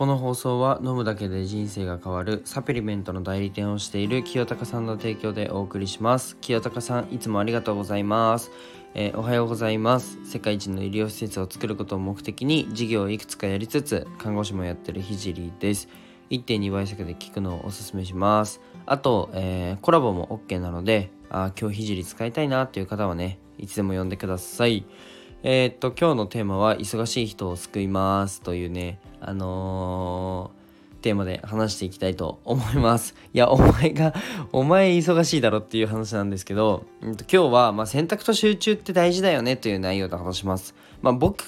この放送は飲むだけで人生が変わるサプリメントの代理店をしている清高さんの提供でお送りします。清高さんいつもありがとうございます。えー、おはようございます。世界一の医療施設を作ることを目的に事業をいくつかやりつつ看護師もやってるひじりです。1.2倍速で聞くのをおすすめします。あと、えー、コラボも OK なのであ今日ひじり使いたいなっていう方はねいつでも呼んでください。えー、っと今日のテーマは忙しい人を救いますというねあのー、テーマで話していきたいと思います。いや、お前が、お前忙しいだろっていう話なんですけど、今日は、まあ、選択と集中って大事だよねという内容で話します。まあ、僕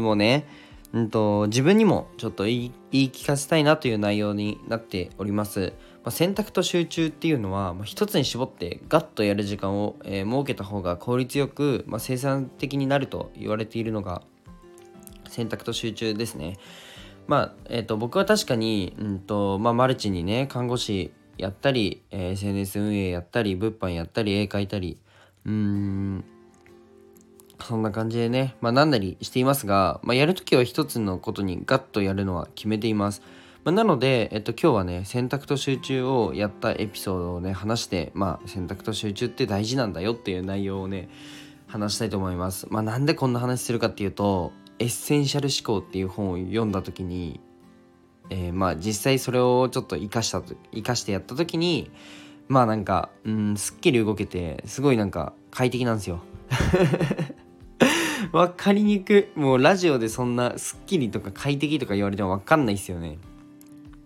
もね、うんと、自分にもちょっと言い言い聞かせたいなという内容になっております。まあ、選択と集中っていうのは、まあ、一つに絞ってガッとやる時間を、えー、設けた方が効率よく、まあ、生産的になると言われているのが選択と集中ですね。まあ、え、ー、と、僕は確かに、うんと、まあ、マルチにね、看護師やったり、えー、SNS 運営やったり、物販やったり、絵描いたり、うーん、そんな感じでね、まあ、なんなりしていますが、まあ、やるときは一つのことにガッとやるのは決めています。まあ、なので、えっと、今日はね、選択と集中をやったエピソードをね、話して、まあ、選択と集中って大事なんだよっていう内容をね、話したいと思います。まあ、なんでこんな話するかっていうと、エッセンシャル思考っていう本を読んだ時に、えー、まあ実際それをちょっと生かしたと生かしてやった時にまあなんかうんすっきり動けてすごいなんか快適なんですよ。わかりにくもうラジオでそんなすっきりとか快適とか言われてもわかんないっすよね。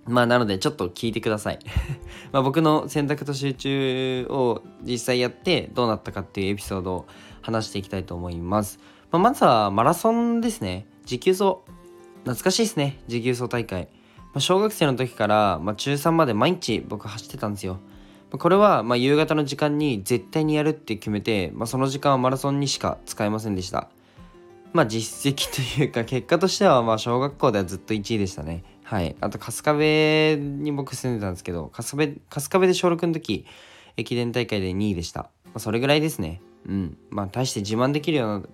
まあなのでちょっと聞いてください ま僕の選択と集中を実際やってどうなったかっていうエピソードを話していきたいと思いますまあ、まずはマラソンですね。持久走。懐かしいですね。持久走大会。まあ、小学生の時から、ま、中3まで毎日僕走ってたんですよ。ま、これは、ま夕方の時間に絶対にやるって決めて、まその時間はマラソンにしか使えませんでした。まあ実績というか結果としてはまあ小学校ではずっと1位でしたね。はい。あと春日部に僕住んでたんですけど、春日部春日部で小6の時、駅伝大会で2位でした。まあ、それぐらいですね。うん。まあ大して自慢できるような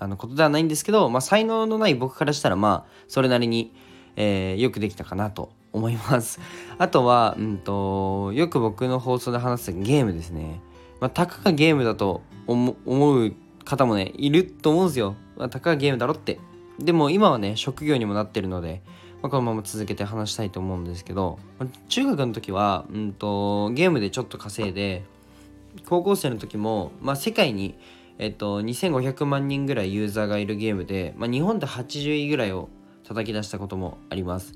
あのことではないんですけど、まあ、才能のない僕からしたらまあそれなりに、えー、よくできたかなと思います。あとは、うんと、よく僕の放送で話すゲームですね。まあ、たかがゲームだと思う方もね、いると思うんですよ。まあ、たかがゲームだろって。でも今はね、職業にもなってるので、まあ、このまま続けて話したいと思うんですけど、まあ、中学の時は、うんと、ゲームでちょっと稼いで、高校生の時も、まあ、世界にえっと、2500万人ぐらいユーザーがいるゲームで、まあ、日本で80位ぐらいを叩き出したこともあります。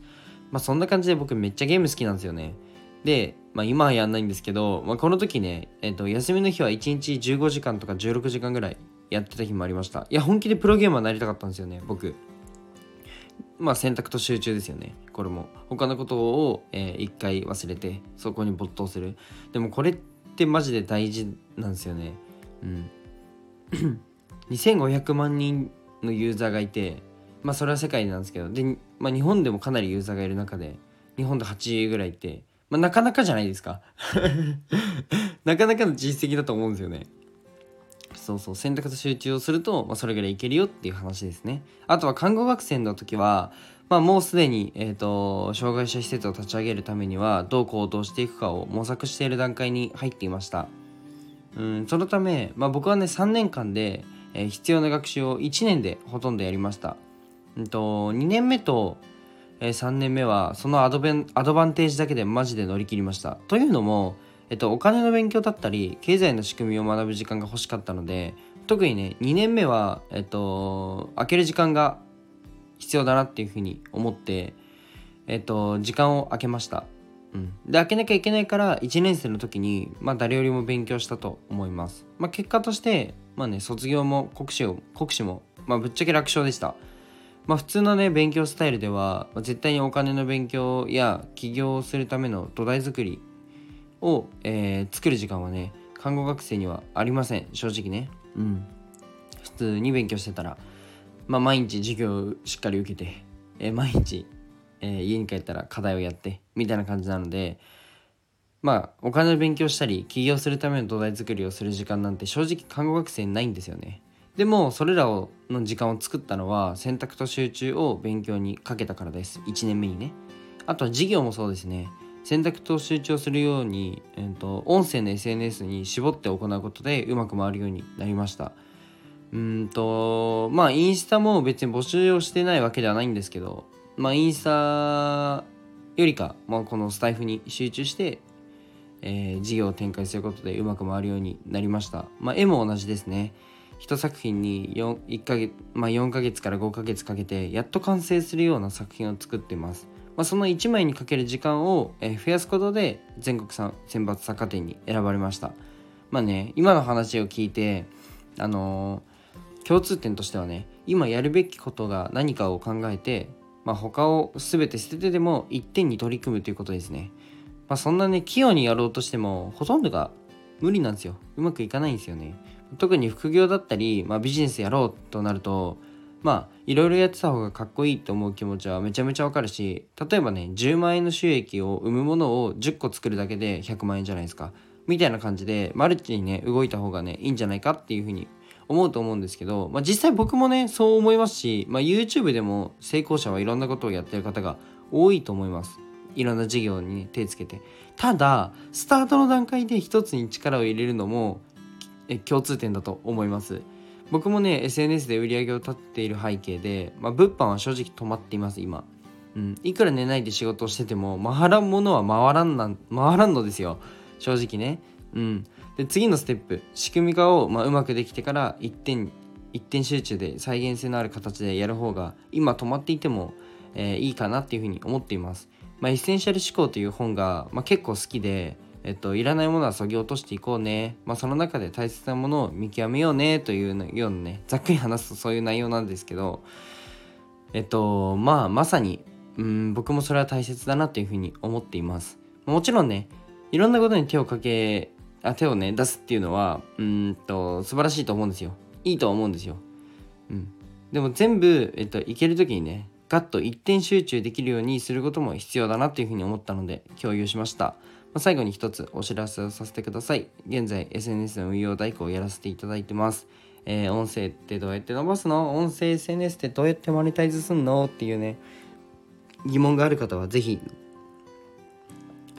まあ、そんな感じで僕めっちゃゲーム好きなんですよね。で、まあ、今はやんないんですけど、まあ、この時ね、えっと、休みの日は1日15時間とか16時間ぐらいやってた日もありました。いや、本気でプロゲーマーになりたかったんですよね、僕。まあ選択と集中ですよね。これも。他のことを、えー、一回忘れて、そこに没頭する。でもこれってマジで大事なんですよね。うん。2500万人のユーザーがいてまあそれは世界なんですけどで、まあ、日本でもかなりユーザーがいる中で日本で8位ぐらいいて、まあ、なかなかじゃないですか なかなかの実績だと思うんですよねそうそう選択と集中をすると、まあ、それぐらいいけるよっていう話ですね。あとは看護学生の時は、まあ、もうすでに、えーと障害者施設を立ち上げるためにはどう行動していくかを模索している段階に入っていました。うんそのため、まあ、僕はね3年間で、えー、必要な学習を1年でほとんどやりました、うんと、2年目と、え、3年目はそのアドベンアドバンテージだけでマジで乗り切りました。というのも、えっと、お金の勉強だったり経済の仕組みを学ぶ時間が欲しかったので特にね2年目は、えっと、開ける時間が必要だなっていうふうに思って、えっと、時間を空けました。うん、で開けなきゃいけないから1年生の時に、まあ、誰よりも勉強したと思います、まあ、結果としてまあね卒業も国試を国試も、まあ、ぶっちゃけ楽勝でした。まあ普通のね勉強スタイルでは、ま、絶対にお金の勉強や起業をするための土台作りを、えー、作る時間はね看護学生にはありません。正直ね。うん。普通に勉強してたらまあ毎日授業をしっかり受けて、えー、毎日えー、家に帰ったら課題をやってみたいな感じなのでまあお金の勉強したり起業するための土台作りをする時間なんて正直看護学生にないんですよね。でもそれらをの時間を作ったのは選択と集中を勉強にかけたからです。1年目にね。あとは授業もそうですね。選択と集中するように、えーと、音声の SNS に絞って行うことでうまく回るようになりました。うんとまあインスタも別に募集をしてないわけではないんですけどまあインスタよりか、まあ、このスタイフに集中して、えー、事業を展開することでうまく回るようになりました。まあ絵も同じですね。1作品に 4, 1ヶ月、まあ、4ヶ月から5ヶ月かけてやっと完成するような作品を作っています。まあ、その1枚にかける時間を、増やすことで全国選抜作家展に選ばれました。まあね今の話を聞いてあのー、共通点としてはね今やるべきことが何かを考えて、まあ、他を全て捨ててでも一点に取り組むということですね。まあそんなね器用にやろうとしてもほとんどが無理なんですよ。うまくいかないんですよね。特に副業だったり、まあ、ビジネスやろうとなるとまあいろいろやってた方がかっこいいと思う気持ちはめちゃめちゃわかるし例えばね10万円の収益を生むものを10個作るだけで100万円じゃないですか。みたいな感じでマルチにね動いた方がねいいんじゃないかっていうふうに思うと思うんですけど、まあ、実際僕もねそう思いますし、まあ、YouTube でも成功者はいろんなことをやってる方が多いと思います。いろんな事業に、ね、手つけて。ただスタートの段階で一つに力を入れるのも共通点だと思います。僕もね SNS で売り上げを立っている背景で、まあ、物販は正直止まっています今、うん、いくら寝ないで仕事をしてても回らんものは回らんな回らんのですよ。正直ね。うん。で次のステップ。仕組み化を、まあ、うまくできてから一点一点集中で再現性のある形でやる方が今止まっていても、えー、いいかなっていうふうに思っています、まあ、エッセンシャル思考という本が、まあ、結構好きでえっと、いらないものはそぎ落としていこうね。まあ、その中で大切なものを見極めようねというようなね、ざっくり話すとそういう内容なんですけど、えっと、まあ、まさに、うん、僕もそれは大切だなというふうに思っています。もちろんね、いろんなことに手をかけ、あ手をね、出すっていうのは、うんと、素晴らしいと思うんですよ。いいと思うんですよ。うん。でも全部、えっと、いける時にね、ガッと一点集中できるようにすることも必要だなというふうに思ったので共有しました。ま最後に一つお知らせをさせてください。現在 SNS の運用代行をやらせていただいてます。えー、音声ってどうやって伸ばすの？音声 SNS ってどうやってマネタイズすんの？っていうね、疑問がある方はぜひ、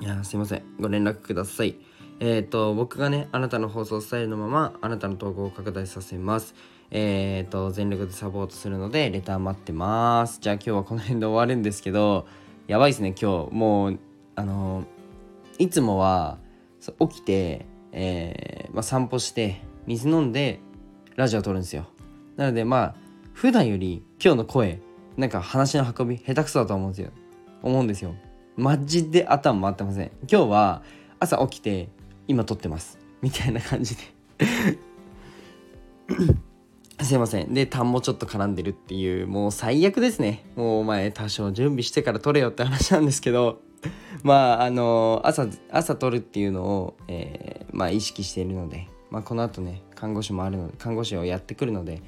いやすいません。ご連絡ください。えっ、ー、と、僕がね、あなたの放送スタイルのまま、あなたの投稿を拡大させます。えっ、ー、と、全力でサポートするので、レター待ってます。じゃあ今日はこの辺で終わるんですけど、やばいですね、今日。もう、あのいつもは起きて、えーまあ、散歩して水飲んでラジオ撮るんですよなのでまあ普段より今日の声なんか話の運び下手くそだと思うんですよ思うんですよマジで頭回ってません今日は朝起きて今撮ってます。みたいな感じで。すいません。で痰もちょっと絡んでるっていうもう最悪ですね。もうお前多少準備してから撮れよって話なんですけど。まああの朝朝取るっていうのを、えー、まあ、意識しているので、まあ、このあとね看護師もあるので看護師をやってくるので、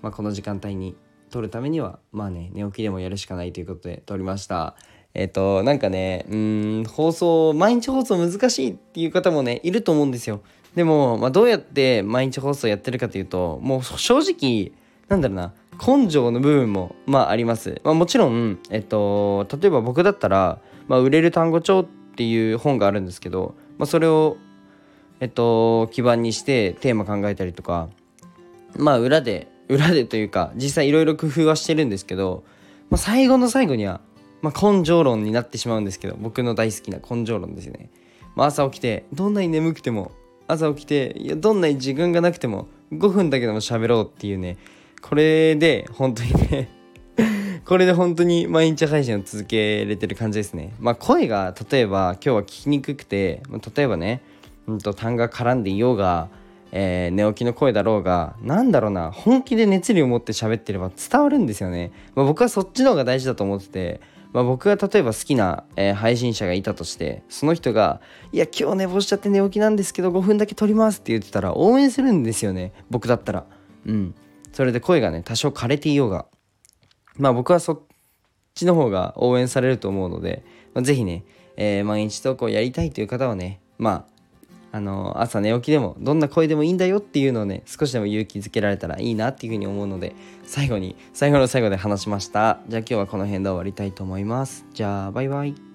まあ、この時間帯に取るためにはまあね寝起きでもやるしかないということで撮りました。えっ、となんかねうん放送毎日放送難しいっていう方もねいると思うんですよ。でも、まあ、どうやって毎日放送やってるかというともう正直なんだろうな根性の部分もまああります、まあ、もちろんえっと例えば僕だったらまあ、売れる単語帳っていう本があるんですけど、まあ、それを、えっと、基盤にしてテーマ考えたりとか、まあ、裏で、裏でというか、実際いろいろ工夫はしてるんですけど、まあ、最後の最後には、まあ、根性論になってしまうんですけど、僕の大好きな根性論ですよね。まあ、朝起きて、どんなに眠くても、朝起きて、いや、どんなに時間がなくても、5分だけでも喋ろうっていうね、これで、本当にね これで本当に毎日配信を続けれてる感じですね。まあ声が例えば今日は聞きにくくて、例えばね、うんと単が絡んでいようが、えー、寝起きの声だろうが、なんだろうな、本気で熱量を持って喋ってれば伝わるんですよね。まあ、僕はそっちの方が大事だと思ってて、まあ、僕が例えば好きな、えー、配信者がいたとしてその人が「いや今日寝坊しちゃって寝起きなんですけど5分だけ撮ります」って言ってたら応援するんですよね。僕だったら。うん。それで声がね多少枯れていようが。まあ僕はそっちの方が応援されると思うので、まあ、ぜひね、えー、毎日投稿やりたいという方はね、まあ、あの朝寝起きでもどんな声でもいいんだよっていうのをね少しでも勇気づけられたらいいなっていうふうに思うので最後に最後の最後で話しました。じゃあ今日はこの辺で終わりたいと思います。じゃあバイバイ。